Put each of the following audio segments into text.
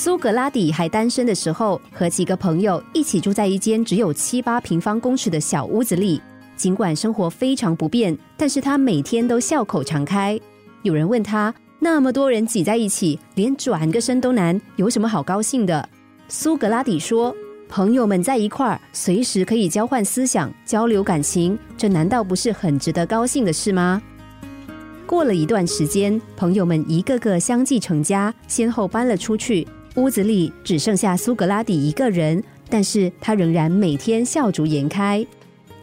苏格拉底还单身的时候，和几个朋友一起住在一间只有七八平方公尺的小屋子里。尽管生活非常不便，但是他每天都笑口常开。有人问他：“那么多人挤在一起，连转个身都难，有什么好高兴的？”苏格拉底说：“朋友们在一块儿，随时可以交换思想、交流感情，这难道不是很值得高兴的事吗？”过了一段时间，朋友们一个个相继成家，先后搬了出去，屋子里只剩下苏格拉底一个人，但是他仍然每天笑逐颜开。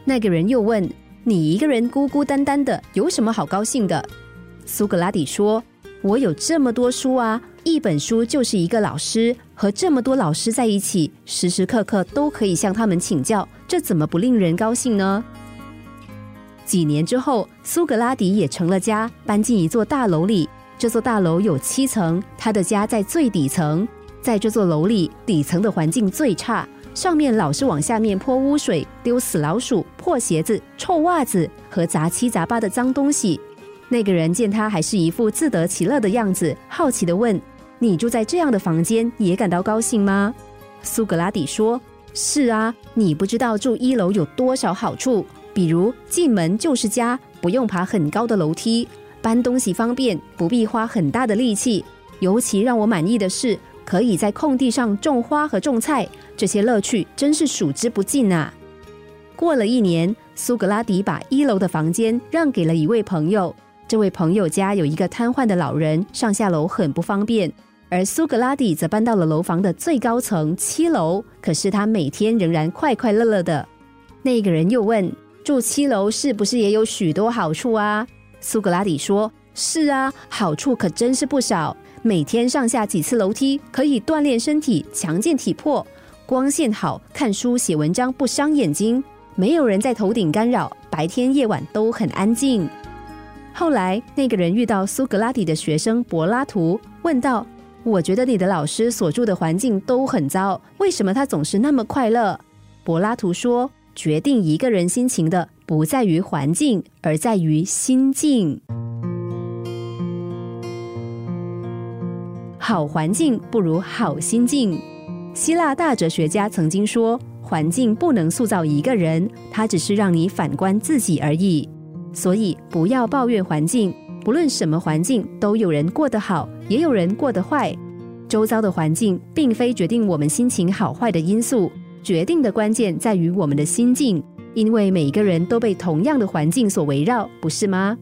那个人又问：“你一个人孤孤单单的，有什么好高兴的？”苏格拉底说：“我有这么多书啊，一本书就是一个老师，和这么多老师在一起，时时刻刻都可以向他们请教，这怎么不令人高兴呢？”几年之后，苏格拉底也成了家，搬进一座大楼里。这座大楼有七层，他的家在最底层，在这座楼里，底层的环境最差。上面老是往下面泼污水，丢死老鼠、破鞋子、臭袜子和杂七杂八的脏东西。那个人见他还是一副自得其乐的样子，好奇地问：“你住在这样的房间，也感到高兴吗？”苏格拉底说：“是啊，你不知道住一楼有多少好处，比如进门就是家，不用爬很高的楼梯，搬东西方便，不必花很大的力气。尤其让我满意的是。”可以在空地上种花和种菜，这些乐趣真是数之不尽啊！过了一年，苏格拉底把一楼的房间让给了一位朋友。这位朋友家有一个瘫痪的老人，上下楼很不方便。而苏格拉底则搬到了楼房的最高层七楼，可是他每天仍然快快乐乐的。那个人又问：“住七楼是不是也有许多好处啊？”苏格拉底说：“是啊，好处可真是不少。”每天上下几次楼梯，可以锻炼身体，强健体魄。光线好，看书写文章不伤眼睛。没有人在头顶干扰，白天夜晚都很安静。后来，那个人遇到苏格拉底的学生柏拉图，问道：“我觉得你的老师所住的环境都很糟，为什么他总是那么快乐？”柏拉图说：“决定一个人心情的，不在于环境，而在于心境。”好环境不如好心境。希腊大哲学家曾经说：“环境不能塑造一个人，它只是让你反观自己而已。”所以不要抱怨环境，不论什么环境，都有人过得好，也有人过得坏。周遭的环境并非决定我们心情好坏的因素，决定的关键在于我们的心境。因为每个人都被同样的环境所围绕，不是吗？